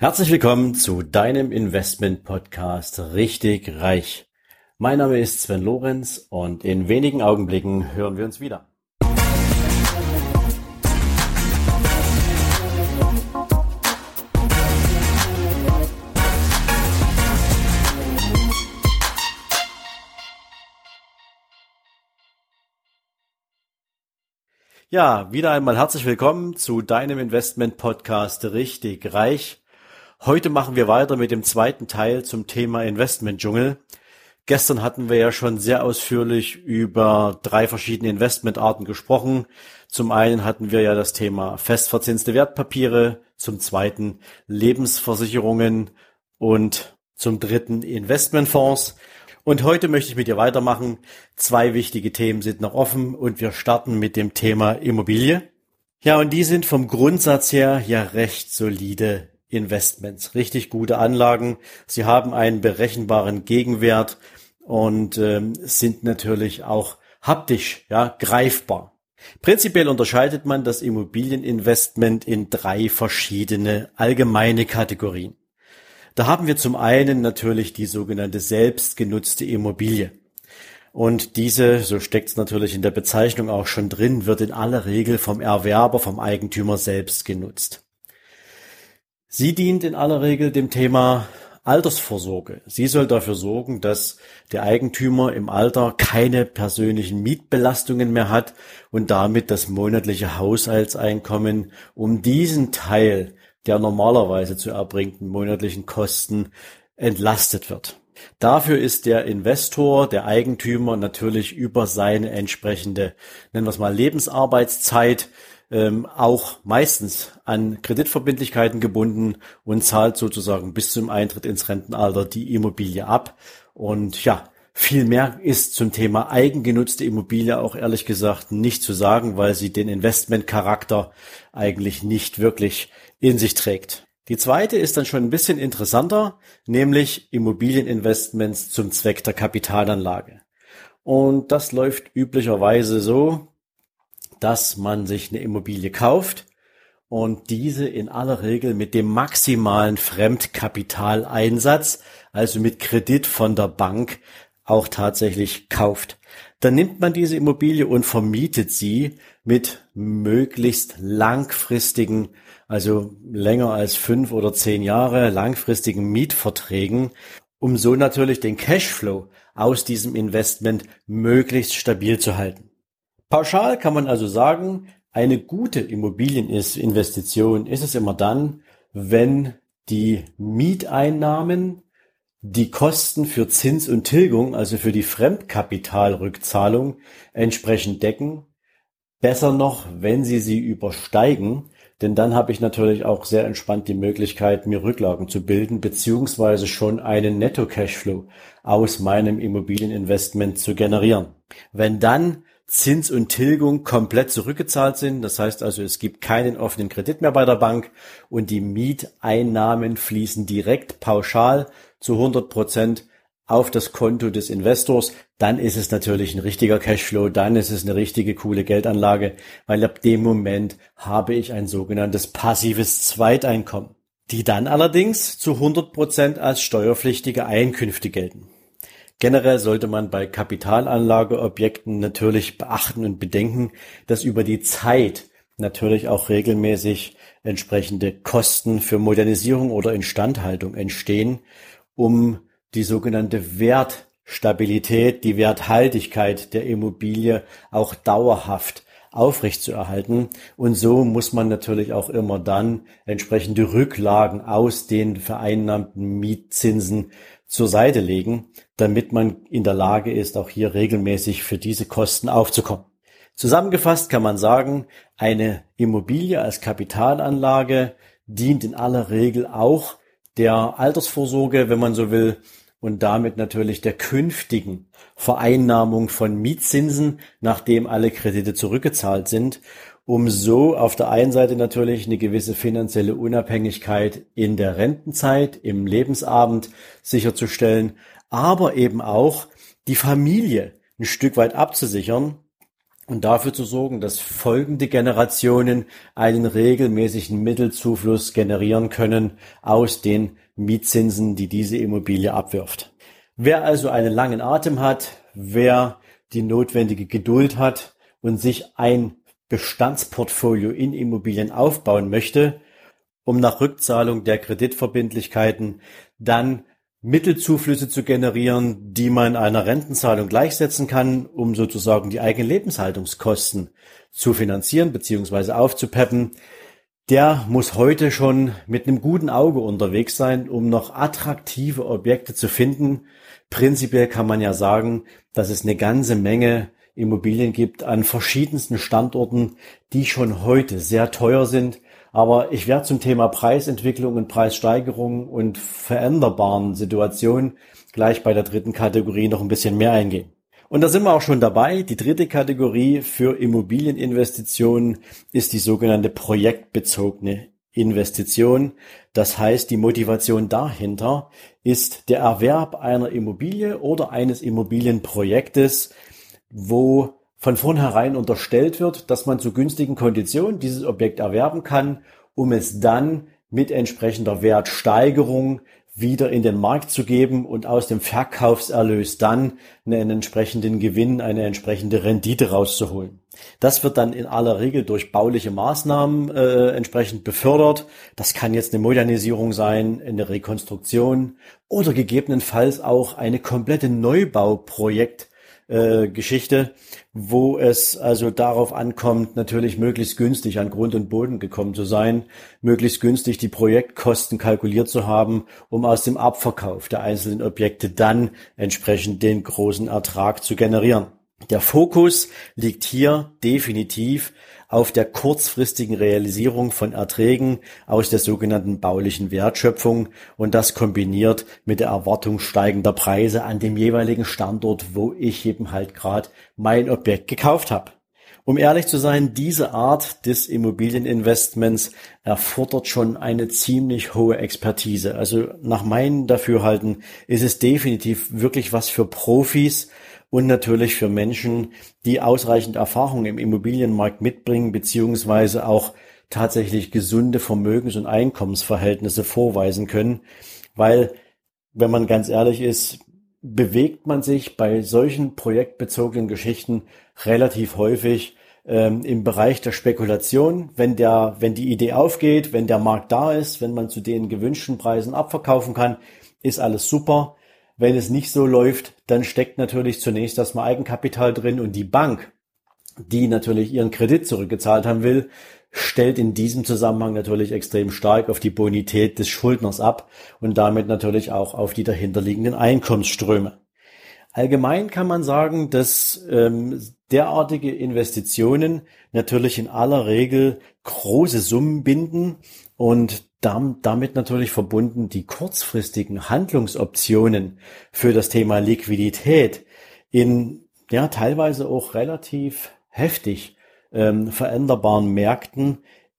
Herzlich willkommen zu deinem Investment Podcast Richtig Reich. Mein Name ist Sven Lorenz und in wenigen Augenblicken hören wir uns wieder. Ja, wieder einmal herzlich willkommen zu deinem Investment Podcast Richtig Reich. Heute machen wir weiter mit dem zweiten Teil zum Thema Investment-Dschungel. Gestern hatten wir ja schon sehr ausführlich über drei verschiedene Investmentarten gesprochen. Zum einen hatten wir ja das Thema festverzinste Wertpapiere, zum zweiten Lebensversicherungen und zum dritten Investmentfonds. Und heute möchte ich mit dir weitermachen. Zwei wichtige Themen sind noch offen und wir starten mit dem Thema Immobilie. Ja, und die sind vom Grundsatz her ja recht solide Investments, richtig gute Anlagen. Sie haben einen berechenbaren Gegenwert und ähm, sind natürlich auch haptisch ja, greifbar. Prinzipiell unterscheidet man das Immobilieninvestment in drei verschiedene allgemeine Kategorien. Da haben wir zum einen natürlich die sogenannte selbstgenutzte Immobilie. Und diese, so steckt es natürlich in der Bezeichnung auch schon drin, wird in aller Regel vom Erwerber, vom Eigentümer selbst genutzt. Sie dient in aller Regel dem Thema Altersvorsorge. Sie soll dafür sorgen, dass der Eigentümer im Alter keine persönlichen Mietbelastungen mehr hat und damit das monatliche Haushaltseinkommen um diesen Teil der normalerweise zu erbringenden monatlichen Kosten entlastet wird. Dafür ist der Investor, der Eigentümer natürlich über seine entsprechende, nennen wir es mal, Lebensarbeitszeit ähm, auch meistens an Kreditverbindlichkeiten gebunden und zahlt sozusagen bis zum Eintritt ins Rentenalter die Immobilie ab. Und ja, viel mehr ist zum Thema eigengenutzte Immobilie auch ehrlich gesagt nicht zu sagen, weil sie den Investmentcharakter eigentlich nicht wirklich in sich trägt. Die zweite ist dann schon ein bisschen interessanter, nämlich Immobilieninvestments zum Zweck der Kapitalanlage. Und das läuft üblicherweise so, dass man sich eine Immobilie kauft und diese in aller Regel mit dem maximalen Fremdkapitaleinsatz, also mit Kredit von der Bank, auch tatsächlich kauft. Dann nimmt man diese Immobilie und vermietet sie mit möglichst langfristigen, also länger als fünf oder zehn Jahre langfristigen Mietverträgen, um so natürlich den Cashflow aus diesem Investment möglichst stabil zu halten. Pauschal kann man also sagen, eine gute Immobilieninvestition ist es immer dann, wenn die Mieteinnahmen die Kosten für Zins und Tilgung, also für die Fremdkapitalrückzahlung, entsprechend decken. Besser noch, wenn sie sie übersteigen, denn dann habe ich natürlich auch sehr entspannt die Möglichkeit, mir Rücklagen zu bilden, beziehungsweise schon einen Netto-Cashflow aus meinem Immobilieninvestment zu generieren. Wenn dann Zins und Tilgung komplett zurückgezahlt sind. Das heißt also, es gibt keinen offenen Kredit mehr bei der Bank und die Mieteinnahmen fließen direkt pauschal zu 100 Prozent auf das Konto des Investors, dann ist es natürlich ein richtiger Cashflow, dann ist es eine richtige coole Geldanlage, weil ab dem Moment habe ich ein sogenanntes passives Zweiteinkommen, die dann allerdings zu 100 Prozent als steuerpflichtige Einkünfte gelten. Generell sollte man bei Kapitalanlageobjekten natürlich beachten und bedenken, dass über die Zeit natürlich auch regelmäßig entsprechende Kosten für Modernisierung oder Instandhaltung entstehen, um die sogenannte Wertstabilität, die Werthaltigkeit der Immobilie auch dauerhaft aufrechtzuerhalten. Und so muss man natürlich auch immer dann entsprechende Rücklagen aus den vereinnahmten Mietzinsen zur Seite legen, damit man in der Lage ist, auch hier regelmäßig für diese Kosten aufzukommen. Zusammengefasst kann man sagen, eine Immobilie als Kapitalanlage dient in aller Regel auch der Altersvorsorge, wenn man so will, und damit natürlich der künftigen Vereinnahmung von Mietzinsen, nachdem alle Kredite zurückgezahlt sind um so auf der einen Seite natürlich eine gewisse finanzielle Unabhängigkeit in der Rentenzeit, im Lebensabend sicherzustellen, aber eben auch die Familie ein Stück weit abzusichern, und dafür zu sorgen, dass folgende Generationen einen regelmäßigen Mittelzufluss generieren können aus den Mietzinsen, die diese Immobilie abwirft. Wer also einen langen Atem hat, wer die notwendige Geduld hat und sich ein Bestandsportfolio in Immobilien aufbauen möchte, um nach Rückzahlung der Kreditverbindlichkeiten dann Mittelzuflüsse zu generieren, die man einer Rentenzahlung gleichsetzen kann, um sozusagen die eigenen Lebenshaltungskosten zu finanzieren bzw. aufzupeppen, der muss heute schon mit einem guten Auge unterwegs sein, um noch attraktive Objekte zu finden. Prinzipiell kann man ja sagen, dass es eine ganze Menge Immobilien gibt an verschiedensten Standorten, die schon heute sehr teuer sind, aber ich werde zum Thema Preisentwicklung und Preissteigerung und veränderbaren Situationen gleich bei der dritten Kategorie noch ein bisschen mehr eingehen. Und da sind wir auch schon dabei. Die dritte Kategorie für Immobilieninvestitionen ist die sogenannte projektbezogene Investition. Das heißt, die Motivation dahinter ist der Erwerb einer Immobilie oder eines Immobilienprojektes, wo von vornherein unterstellt wird, dass man zu günstigen Konditionen dieses Objekt erwerben kann, um es dann mit entsprechender Wertsteigerung wieder in den Markt zu geben und aus dem Verkaufserlös dann einen entsprechenden Gewinn, eine entsprechende Rendite rauszuholen. Das wird dann in aller Regel durch bauliche Maßnahmen äh, entsprechend befördert. Das kann jetzt eine Modernisierung sein, eine Rekonstruktion oder gegebenenfalls auch eine komplette Neubauprojekt äh, Geschichte, wo es also darauf ankommt, natürlich möglichst günstig an Grund und Boden gekommen zu sein, möglichst günstig die Projektkosten kalkuliert zu haben, um aus dem Abverkauf der einzelnen Objekte dann entsprechend den großen Ertrag zu generieren. Der Fokus liegt hier definitiv auf der kurzfristigen Realisierung von Erträgen aus der sogenannten baulichen Wertschöpfung und das kombiniert mit der Erwartung steigender Preise an dem jeweiligen Standort, wo ich eben halt gerade mein Objekt gekauft habe. Um ehrlich zu sein, diese Art des Immobilieninvestments erfordert schon eine ziemlich hohe Expertise. Also nach meinem Dafürhalten ist es definitiv wirklich was für Profis, und natürlich für Menschen, die ausreichend Erfahrung im Immobilienmarkt mitbringen, beziehungsweise auch tatsächlich gesunde Vermögens- und Einkommensverhältnisse vorweisen können, weil, wenn man ganz ehrlich ist, bewegt man sich bei solchen projektbezogenen Geschichten relativ häufig ähm, im Bereich der Spekulation, wenn der, wenn die Idee aufgeht, wenn der Markt da ist, wenn man zu den gewünschten Preisen abverkaufen kann, ist alles super. Wenn es nicht so läuft, dann steckt natürlich zunächst erstmal Eigenkapital drin und die Bank, die natürlich ihren Kredit zurückgezahlt haben will, stellt in diesem Zusammenhang natürlich extrem stark auf die Bonität des Schuldners ab und damit natürlich auch auf die dahinterliegenden Einkommensströme. Allgemein kann man sagen, dass ähm, derartige Investitionen natürlich in aller Regel große Summen binden und damit natürlich verbunden die kurzfristigen Handlungsoptionen für das Thema Liquidität in ja teilweise auch relativ heftig ähm, veränderbaren Märkten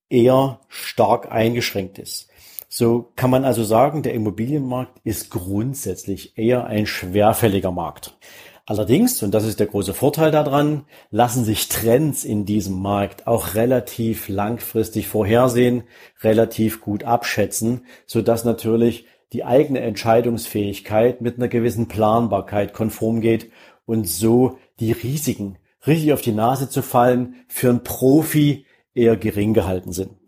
eher stark eingeschränkt ist. So kann man also sagen, der Immobilienmarkt ist grundsätzlich eher ein schwerfälliger Markt. Allerdings, und das ist der große Vorteil daran, lassen sich Trends in diesem Markt auch relativ langfristig vorhersehen, relativ gut abschätzen, so dass natürlich die eigene Entscheidungsfähigkeit mit einer gewissen Planbarkeit konform geht und so die Risiken, richtig auf die Nase zu fallen, für einen Profi eher gering gehalten sind.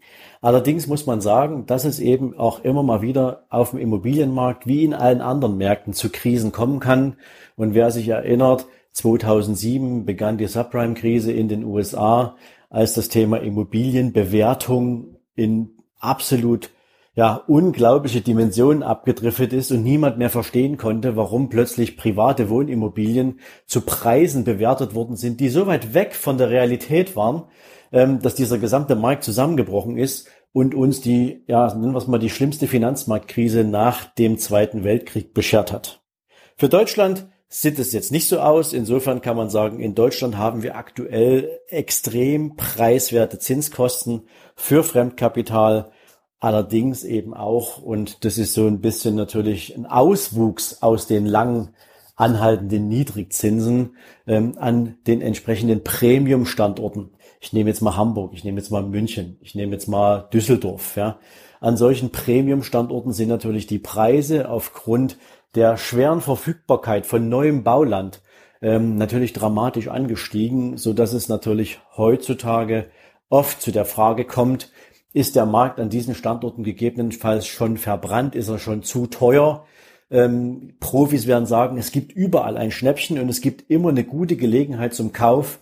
Allerdings muss man sagen, dass es eben auch immer mal wieder auf dem Immobilienmarkt wie in allen anderen Märkten zu Krisen kommen kann. Und wer sich erinnert, 2007 begann die Subprime-Krise in den USA, als das Thema Immobilienbewertung in absolut ja, unglaubliche Dimensionen abgedriftet ist und niemand mehr verstehen konnte, warum plötzlich private Wohnimmobilien zu Preisen bewertet worden sind, die so weit weg von der Realität waren, ähm, dass dieser gesamte Markt zusammengebrochen ist und uns die, ja, nennen wir es mal, die schlimmste Finanzmarktkrise nach dem Zweiten Weltkrieg beschert hat. Für Deutschland sieht es jetzt nicht so aus. Insofern kann man sagen, in Deutschland haben wir aktuell extrem preiswerte Zinskosten für Fremdkapital. Allerdings eben auch, und das ist so ein bisschen natürlich ein Auswuchs aus den langen anhaltenden Niedrigzinsen ähm, an den entsprechenden Premium-Standorten. Ich nehme jetzt mal Hamburg, ich nehme jetzt mal München, ich nehme jetzt mal Düsseldorf. Ja. An solchen Premium-Standorten sind natürlich die Preise aufgrund der schweren Verfügbarkeit von neuem Bauland ähm, natürlich dramatisch angestiegen, so dass es natürlich heutzutage oft zu der Frage kommt, ist der Markt an diesen Standorten gegebenenfalls schon verbrannt, ist er schon zu teuer? Ähm, Profis werden sagen, es gibt überall ein Schnäppchen und es gibt immer eine gute Gelegenheit zum Kauf.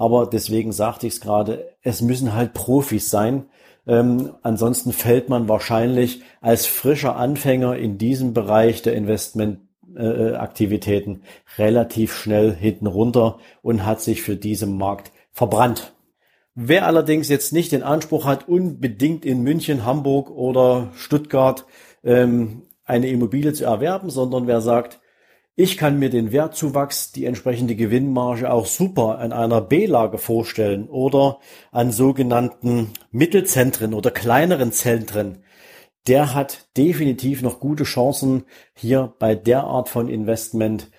Aber deswegen sagte ich es gerade, es müssen halt Profis sein. Ähm, ansonsten fällt man wahrscheinlich als frischer Anfänger in diesem Bereich der Investmentaktivitäten äh, relativ schnell hinten runter und hat sich für diesen Markt verbrannt. Wer allerdings jetzt nicht den Anspruch hat, unbedingt in München, Hamburg oder Stuttgart ähm, eine Immobilie zu erwerben, sondern wer sagt, ich kann mir den Wertzuwachs, die entsprechende Gewinnmarge auch super an einer B-Lage vorstellen oder an sogenannten Mittelzentren oder kleineren Zentren. Der hat definitiv noch gute Chancen, hier bei der Art von Investment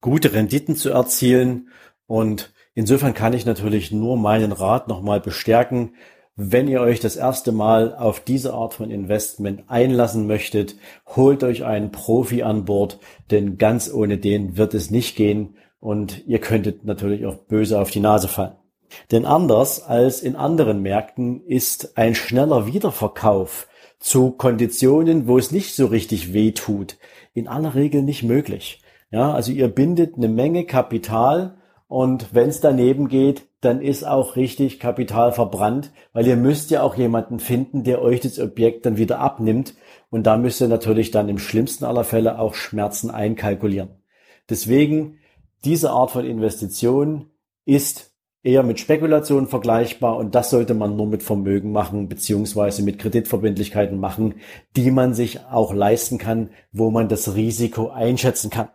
gute Renditen zu erzielen. Und insofern kann ich natürlich nur meinen Rat nochmal bestärken. Wenn ihr euch das erste Mal auf diese Art von Investment einlassen möchtet, holt euch einen Profi an Bord, denn ganz ohne den wird es nicht gehen und ihr könntet natürlich auch böse auf die Nase fallen. Denn anders als in anderen Märkten ist ein schneller Wiederverkauf zu Konditionen, wo es nicht so richtig weh tut, in aller Regel nicht möglich. Ja, also ihr bindet eine Menge Kapital und wenn es daneben geht, dann ist auch richtig Kapital verbrannt, weil ihr müsst ja auch jemanden finden, der euch das Objekt dann wieder abnimmt. Und da müsst ihr natürlich dann im schlimmsten aller Fälle auch Schmerzen einkalkulieren. Deswegen, diese Art von Investition ist eher mit Spekulation vergleichbar und das sollte man nur mit Vermögen machen, beziehungsweise mit Kreditverbindlichkeiten machen, die man sich auch leisten kann, wo man das Risiko einschätzen kann.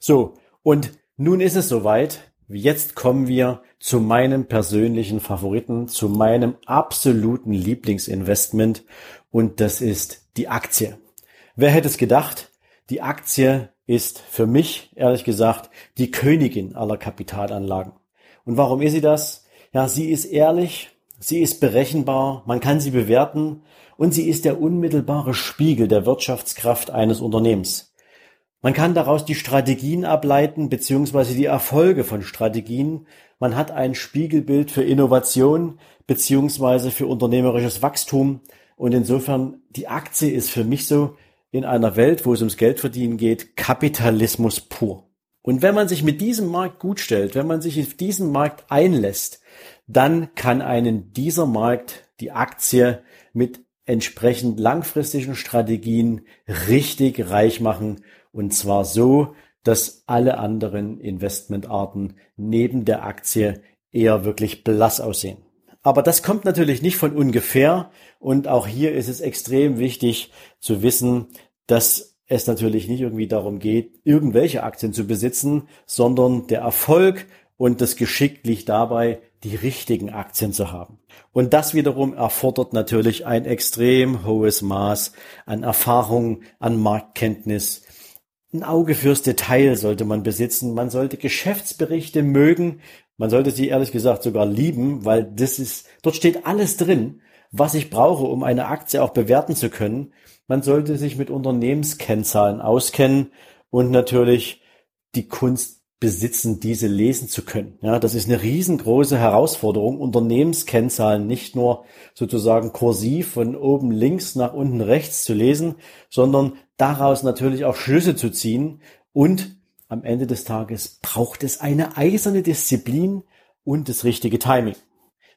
So, und nun ist es soweit. Jetzt kommen wir zu meinem persönlichen Favoriten, zu meinem absoluten Lieblingsinvestment und das ist die Aktie. Wer hätte es gedacht? Die Aktie ist für mich, ehrlich gesagt, die Königin aller Kapitalanlagen. Und warum ist sie das? Ja, sie ist ehrlich, sie ist berechenbar, man kann sie bewerten und sie ist der unmittelbare Spiegel der Wirtschaftskraft eines Unternehmens. Man kann daraus die Strategien ableiten, beziehungsweise die Erfolge von Strategien. Man hat ein Spiegelbild für Innovation, beziehungsweise für unternehmerisches Wachstum. Und insofern, die Aktie ist für mich so in einer Welt, wo es ums Geldverdienen geht, Kapitalismus pur. Und wenn man sich mit diesem Markt gut stellt, wenn man sich auf diesen Markt einlässt, dann kann einen dieser Markt, die Aktie, mit entsprechend langfristigen Strategien richtig reich machen und zwar so, dass alle anderen Investmentarten neben der Aktie eher wirklich blass aussehen. Aber das kommt natürlich nicht von ungefähr. Und auch hier ist es extrem wichtig zu wissen, dass es natürlich nicht irgendwie darum geht, irgendwelche Aktien zu besitzen, sondern der Erfolg und das Geschick liegt dabei, die richtigen Aktien zu haben. Und das wiederum erfordert natürlich ein extrem hohes Maß an Erfahrung, an Marktkenntnis, ein Auge fürs Detail sollte man besitzen. Man sollte Geschäftsberichte mögen. Man sollte sie ehrlich gesagt sogar lieben, weil das ist, dort steht alles drin, was ich brauche, um eine Aktie auch bewerten zu können. Man sollte sich mit Unternehmenskennzahlen auskennen und natürlich die Kunst besitzen, diese lesen zu können. Ja, das ist eine riesengroße Herausforderung, Unternehmenskennzahlen nicht nur sozusagen kursiv von oben links nach unten rechts zu lesen, sondern daraus natürlich auch Schlüsse zu ziehen und am Ende des Tages braucht es eine eiserne Disziplin und das richtige Timing.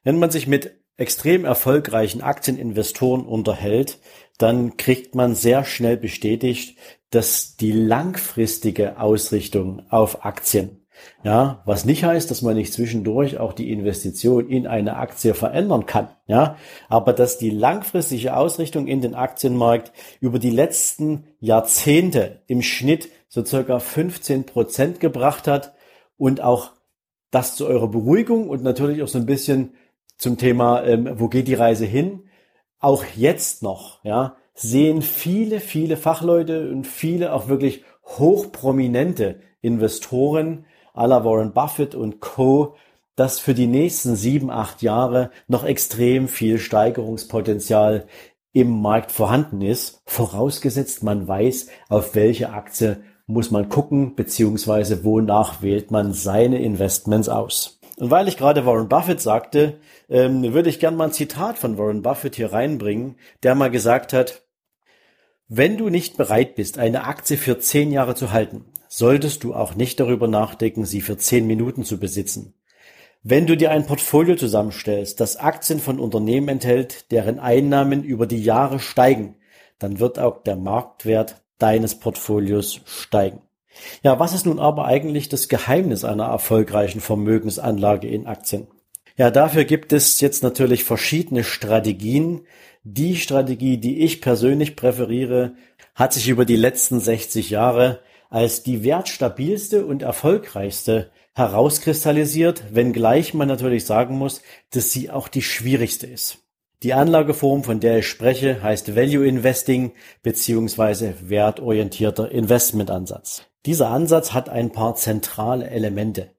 Wenn man sich mit extrem erfolgreichen Aktieninvestoren unterhält, dann kriegt man sehr schnell bestätigt, dass die langfristige Ausrichtung auf Aktien ja, was nicht heißt, dass man nicht zwischendurch auch die Investition in eine Aktie verändern kann. Ja, aber dass die langfristige Ausrichtung in den Aktienmarkt über die letzten Jahrzehnte im Schnitt so circa 15 Prozent gebracht hat und auch das zu eurer Beruhigung und natürlich auch so ein bisschen zum Thema, ähm, wo geht die Reise hin? Auch jetzt noch, ja, sehen viele, viele Fachleute und viele auch wirklich hochprominente Investoren à la Warren Buffett und Co., dass für die nächsten sieben, acht Jahre noch extrem viel Steigerungspotenzial im Markt vorhanden ist, vorausgesetzt man weiß, auf welche Aktie muss man gucken, beziehungsweise wonach wählt man seine Investments aus. Und weil ich gerade Warren Buffett sagte, ähm, würde ich gern mal ein Zitat von Warren Buffett hier reinbringen, der mal gesagt hat, wenn du nicht bereit bist, eine Aktie für zehn Jahre zu halten, solltest du auch nicht darüber nachdenken, sie für zehn Minuten zu besitzen. Wenn du dir ein Portfolio zusammenstellst, das Aktien von Unternehmen enthält, deren Einnahmen über die Jahre steigen, dann wird auch der Marktwert deines Portfolios steigen. Ja, was ist nun aber eigentlich das Geheimnis einer erfolgreichen Vermögensanlage in Aktien? Ja, dafür gibt es jetzt natürlich verschiedene Strategien. Die Strategie, die ich persönlich präferiere, hat sich über die letzten 60 Jahre als die wertstabilste und erfolgreichste herauskristallisiert, wenngleich man natürlich sagen muss, dass sie auch die schwierigste ist. Die Anlageform, von der ich spreche, heißt Value Investing beziehungsweise wertorientierter Investmentansatz. Dieser Ansatz hat ein paar zentrale Elemente.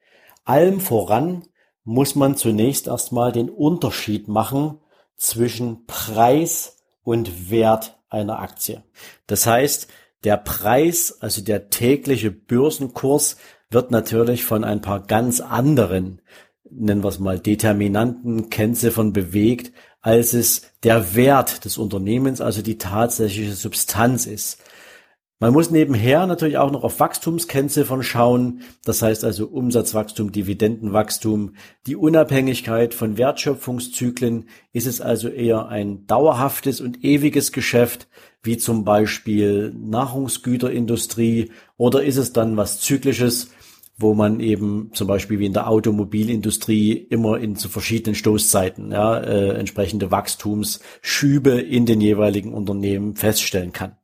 Allem voran muss man zunächst erstmal den Unterschied machen zwischen Preis und Wert einer Aktie. Das heißt, der Preis, also der tägliche Börsenkurs, wird natürlich von ein paar ganz anderen, nennen wir es mal, Determinanten, Kennziffern bewegt, als es der Wert des Unternehmens, also die tatsächliche Substanz ist. Man muss nebenher natürlich auch noch auf Wachstumskennziffern schauen, das heißt also Umsatzwachstum, Dividendenwachstum, die Unabhängigkeit von Wertschöpfungszyklen. Ist es also eher ein dauerhaftes und ewiges Geschäft, wie zum Beispiel Nahrungsgüterindustrie, oder ist es dann was Zyklisches, wo man eben zum Beispiel wie in der Automobilindustrie immer in zu verschiedenen Stoßzeiten ja, äh, entsprechende Wachstumsschübe in den jeweiligen Unternehmen feststellen kann.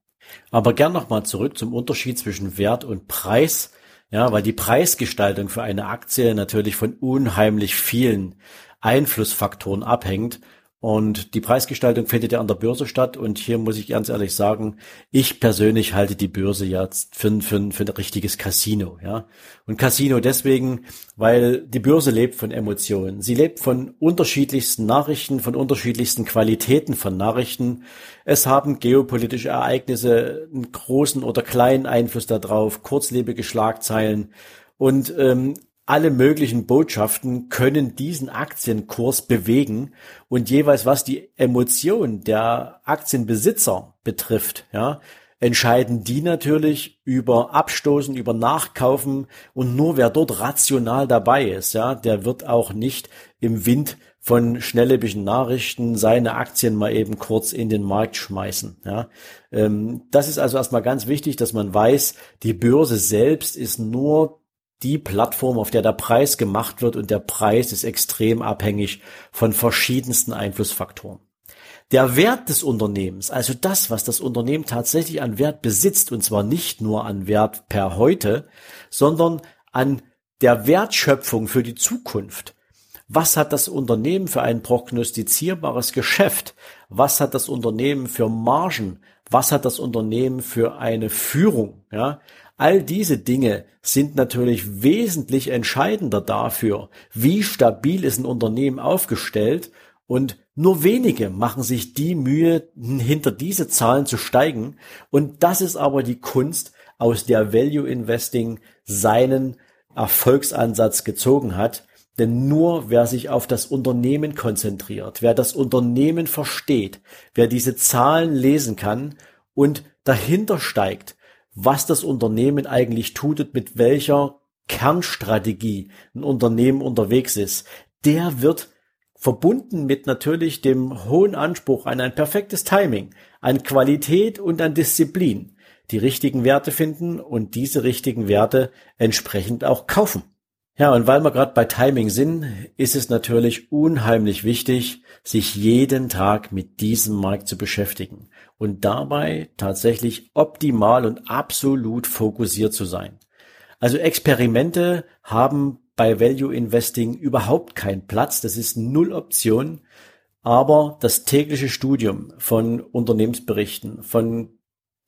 Aber gern nochmal zurück zum Unterschied zwischen Wert und Preis. Ja, weil die Preisgestaltung für eine Aktie natürlich von unheimlich vielen Einflussfaktoren abhängt und die Preisgestaltung findet ja an der Börse statt. Und hier muss ich ganz ehrlich sagen, ich persönlich halte die Börse ja für, für, für ein richtiges Casino. Ja, Und Casino deswegen, weil die Börse lebt von Emotionen. Sie lebt von unterschiedlichsten Nachrichten, von unterschiedlichsten Qualitäten von Nachrichten. Es haben geopolitische Ereignisse einen großen oder kleinen Einfluss darauf, kurzlebige Schlagzeilen. Und ähm, alle möglichen Botschaften können diesen Aktienkurs bewegen und jeweils was die Emotion der Aktienbesitzer betrifft, ja, entscheiden die natürlich über Abstoßen, über Nachkaufen und nur wer dort rational dabei ist, ja, der wird auch nicht im Wind von schnelllebigen Nachrichten seine Aktien mal eben kurz in den Markt schmeißen. Ja. Ähm, das ist also erstmal ganz wichtig, dass man weiß, die Börse selbst ist nur die Plattform, auf der der Preis gemacht wird und der Preis ist extrem abhängig von verschiedensten Einflussfaktoren. Der Wert des Unternehmens, also das, was das Unternehmen tatsächlich an Wert besitzt, und zwar nicht nur an Wert per heute, sondern an der Wertschöpfung für die Zukunft. Was hat das Unternehmen für ein prognostizierbares Geschäft? Was hat das Unternehmen für Margen? Was hat das Unternehmen für eine Führung? Ja, All diese Dinge sind natürlich wesentlich entscheidender dafür, wie stabil ist ein Unternehmen aufgestellt und nur wenige machen sich die Mühe, hinter diese Zahlen zu steigen. Und das ist aber die Kunst, aus der Value Investing seinen Erfolgsansatz gezogen hat. Denn nur wer sich auf das Unternehmen konzentriert, wer das Unternehmen versteht, wer diese Zahlen lesen kann und dahinter steigt, was das Unternehmen eigentlich tut und mit welcher Kernstrategie ein Unternehmen unterwegs ist, der wird verbunden mit natürlich dem hohen Anspruch an ein perfektes Timing, an Qualität und an Disziplin, die richtigen Werte finden und diese richtigen Werte entsprechend auch kaufen. Ja, und weil wir gerade bei Timing sind, ist es natürlich unheimlich wichtig, sich jeden Tag mit diesem Markt zu beschäftigen und dabei tatsächlich optimal und absolut fokussiert zu sein. Also Experimente haben bei Value Investing überhaupt keinen Platz, das ist null Option, aber das tägliche Studium von Unternehmensberichten, von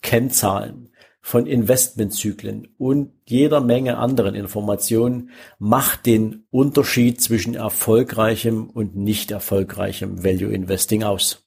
Kennzahlen, von Investmentzyklen und jeder Menge anderen Informationen macht den Unterschied zwischen erfolgreichem und nicht erfolgreichem Value Investing aus.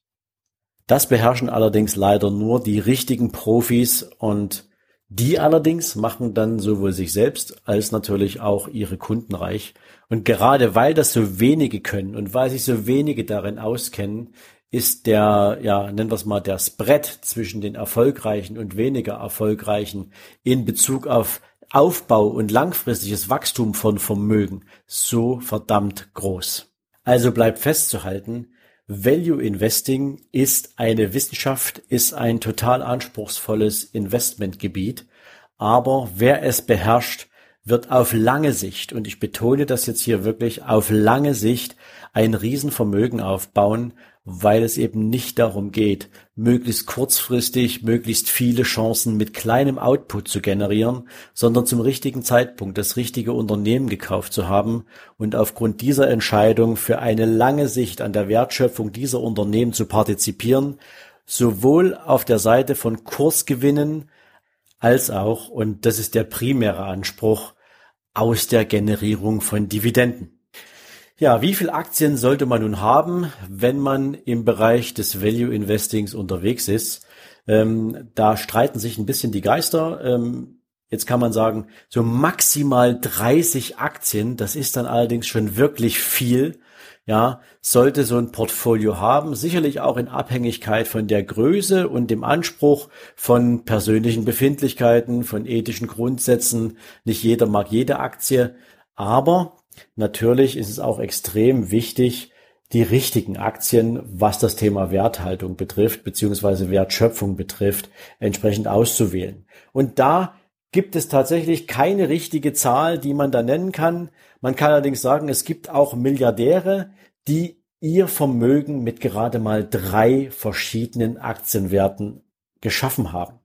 Das beherrschen allerdings leider nur die richtigen Profis und die allerdings machen dann sowohl sich selbst als natürlich auch ihre Kunden reich. Und gerade weil das so wenige können und weil sich so wenige darin auskennen, ist der, ja, nennen wir es mal, der Spread zwischen den erfolgreichen und weniger erfolgreichen in Bezug auf Aufbau und langfristiges Wachstum von Vermögen so verdammt groß. Also bleibt festzuhalten, Value Investing ist eine Wissenschaft, ist ein total anspruchsvolles Investmentgebiet, aber wer es beherrscht, wird auf lange Sicht, und ich betone das jetzt hier wirklich, auf lange Sicht ein Riesenvermögen aufbauen, weil es eben nicht darum geht, möglichst kurzfristig möglichst viele Chancen mit kleinem Output zu generieren, sondern zum richtigen Zeitpunkt das richtige Unternehmen gekauft zu haben und aufgrund dieser Entscheidung für eine lange Sicht an der Wertschöpfung dieser Unternehmen zu partizipieren, sowohl auf der Seite von Kursgewinnen als auch, und das ist der primäre Anspruch, aus der Generierung von Dividenden. Ja, wie viel Aktien sollte man nun haben, wenn man im Bereich des Value Investings unterwegs ist? Ähm, da streiten sich ein bisschen die Geister. Ähm, jetzt kann man sagen, so maximal 30 Aktien, das ist dann allerdings schon wirklich viel. Ja, sollte so ein Portfolio haben, sicherlich auch in Abhängigkeit von der Größe und dem Anspruch von persönlichen Befindlichkeiten, von ethischen Grundsätzen. Nicht jeder mag jede Aktie, aber Natürlich ist es auch extrem wichtig, die richtigen Aktien, was das Thema Werthaltung betrifft, beziehungsweise Wertschöpfung betrifft, entsprechend auszuwählen. Und da gibt es tatsächlich keine richtige Zahl, die man da nennen kann. Man kann allerdings sagen, es gibt auch Milliardäre, die ihr Vermögen mit gerade mal drei verschiedenen Aktienwerten geschaffen haben.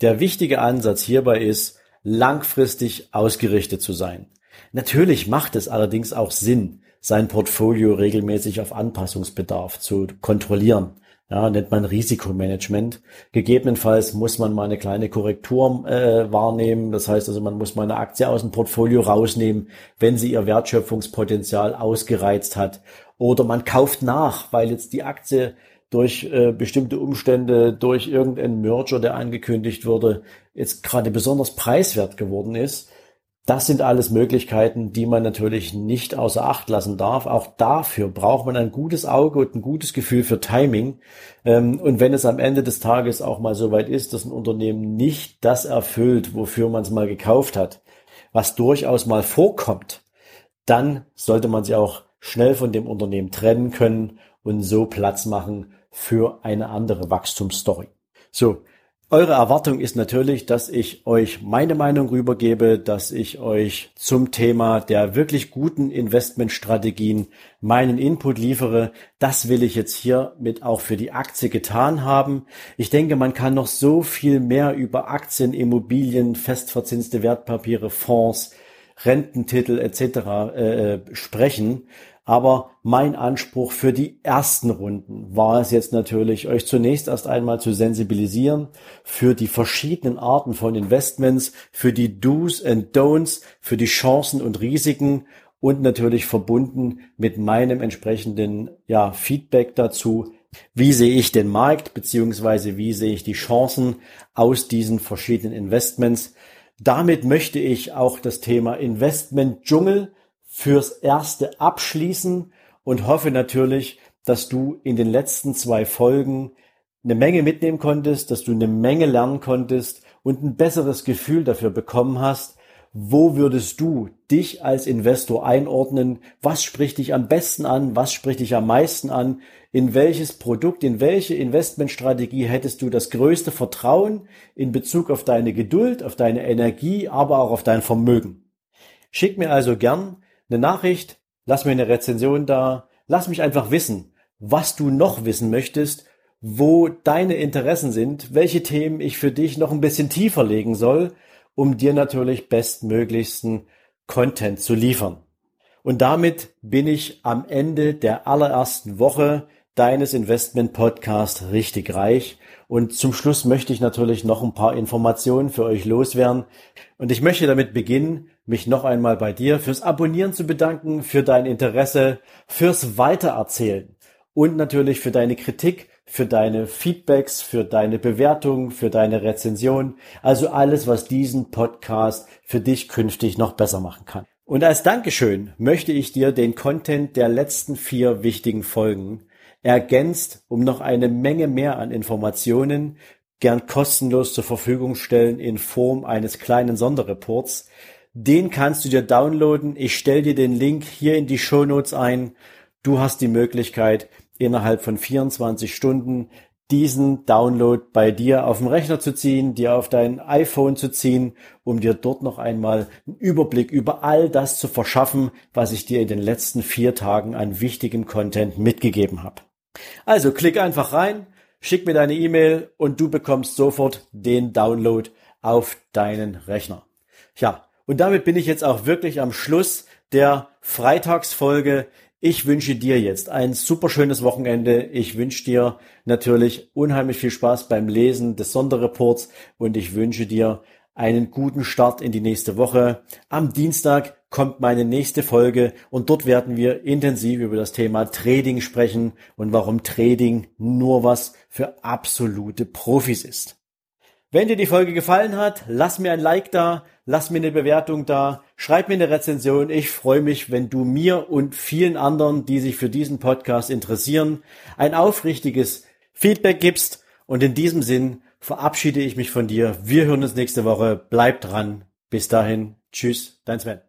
Der wichtige Ansatz hierbei ist, langfristig ausgerichtet zu sein. Natürlich macht es allerdings auch Sinn, sein Portfolio regelmäßig auf Anpassungsbedarf zu kontrollieren. Ja, nennt man Risikomanagement. Gegebenenfalls muss man mal eine kleine Korrektur äh, wahrnehmen. Das heißt also, man muss mal eine Aktie aus dem Portfolio rausnehmen, wenn sie ihr Wertschöpfungspotenzial ausgereizt hat. Oder man kauft nach, weil jetzt die Aktie durch äh, bestimmte Umstände, durch irgendeinen Merger, der angekündigt wurde, jetzt gerade besonders preiswert geworden ist. Das sind alles Möglichkeiten, die man natürlich nicht außer Acht lassen darf. Auch dafür braucht man ein gutes Auge und ein gutes Gefühl für Timing. Ähm, und wenn es am Ende des Tages auch mal so weit ist, dass ein Unternehmen nicht das erfüllt, wofür man es mal gekauft hat, was durchaus mal vorkommt, dann sollte man sich auch schnell von dem Unternehmen trennen können und so Platz machen für eine andere Wachstumsstory. So, eure Erwartung ist natürlich, dass ich euch meine Meinung rübergebe, dass ich euch zum Thema der wirklich guten Investmentstrategien meinen Input liefere. Das will ich jetzt hiermit auch für die Aktie getan haben. Ich denke, man kann noch so viel mehr über Aktien, Immobilien, festverzinste Wertpapiere, Fonds, Rententitel etc. Äh, sprechen. Aber mein Anspruch für die ersten Runden war es jetzt natürlich, euch zunächst erst einmal zu sensibilisieren für die verschiedenen Arten von Investments, für die Do's and Don'ts, für die Chancen und Risiken und natürlich verbunden mit meinem entsprechenden ja, Feedback dazu. Wie sehe ich den Markt beziehungsweise wie sehe ich die Chancen aus diesen verschiedenen Investments? Damit möchte ich auch das Thema Investment Dschungel fürs erste abschließen und hoffe natürlich, dass du in den letzten zwei Folgen eine Menge mitnehmen konntest, dass du eine Menge lernen konntest und ein besseres Gefühl dafür bekommen hast, wo würdest du dich als Investor einordnen? Was spricht dich am besten an? Was spricht dich am meisten an? In welches Produkt, in welche Investmentstrategie hättest du das größte Vertrauen in Bezug auf deine Geduld, auf deine Energie, aber auch auf dein Vermögen? Schick mir also gern eine Nachricht, lass mir eine Rezension da, lass mich einfach wissen, was du noch wissen möchtest, wo deine Interessen sind, welche Themen ich für dich noch ein bisschen tiefer legen soll, um dir natürlich bestmöglichsten Content zu liefern. Und damit bin ich am Ende der allerersten Woche deines Investment Podcast richtig reich Und zum Schluss möchte ich natürlich noch ein paar Informationen für euch loswerden. Und ich möchte damit beginnen, mich noch einmal bei dir fürs Abonnieren zu bedanken, für dein Interesse, fürs Weitererzählen und natürlich für deine Kritik, für deine Feedbacks, für deine Bewertung, für deine Rezension. Also alles, was diesen Podcast für dich künftig noch besser machen kann. Und als Dankeschön möchte ich dir den Content der letzten vier wichtigen Folgen ergänzt um noch eine Menge mehr an Informationen gern kostenlos zur Verfügung stellen in Form eines kleinen Sonderreports. Den kannst du dir downloaden. Ich stelle dir den Link hier in die Show Notes ein. Du hast die Möglichkeit, innerhalb von 24 Stunden diesen Download bei dir auf dem Rechner zu ziehen, dir auf dein iPhone zu ziehen, um dir dort noch einmal einen Überblick über all das zu verschaffen, was ich dir in den letzten vier Tagen an wichtigem Content mitgegeben habe. Also klick einfach rein, schick mir deine E-Mail und du bekommst sofort den Download auf deinen Rechner. Ja, und damit bin ich jetzt auch wirklich am Schluss der Freitagsfolge ich wünsche dir jetzt ein super schönes Wochenende. Ich wünsche dir natürlich unheimlich viel Spaß beim Lesen des Sonderreports und ich wünsche dir einen guten Start in die nächste Woche. Am Dienstag kommt meine nächste Folge und dort werden wir intensiv über das Thema Trading sprechen und warum Trading nur was für absolute Profis ist. Wenn dir die Folge gefallen hat, lass mir ein Like da, lass mir eine Bewertung da, schreib mir eine Rezension. Ich freue mich, wenn du mir und vielen anderen, die sich für diesen Podcast interessieren, ein aufrichtiges Feedback gibst. Und in diesem Sinn verabschiede ich mich von dir. Wir hören uns nächste Woche. Bleib dran. Bis dahin. Tschüss, dein Sven.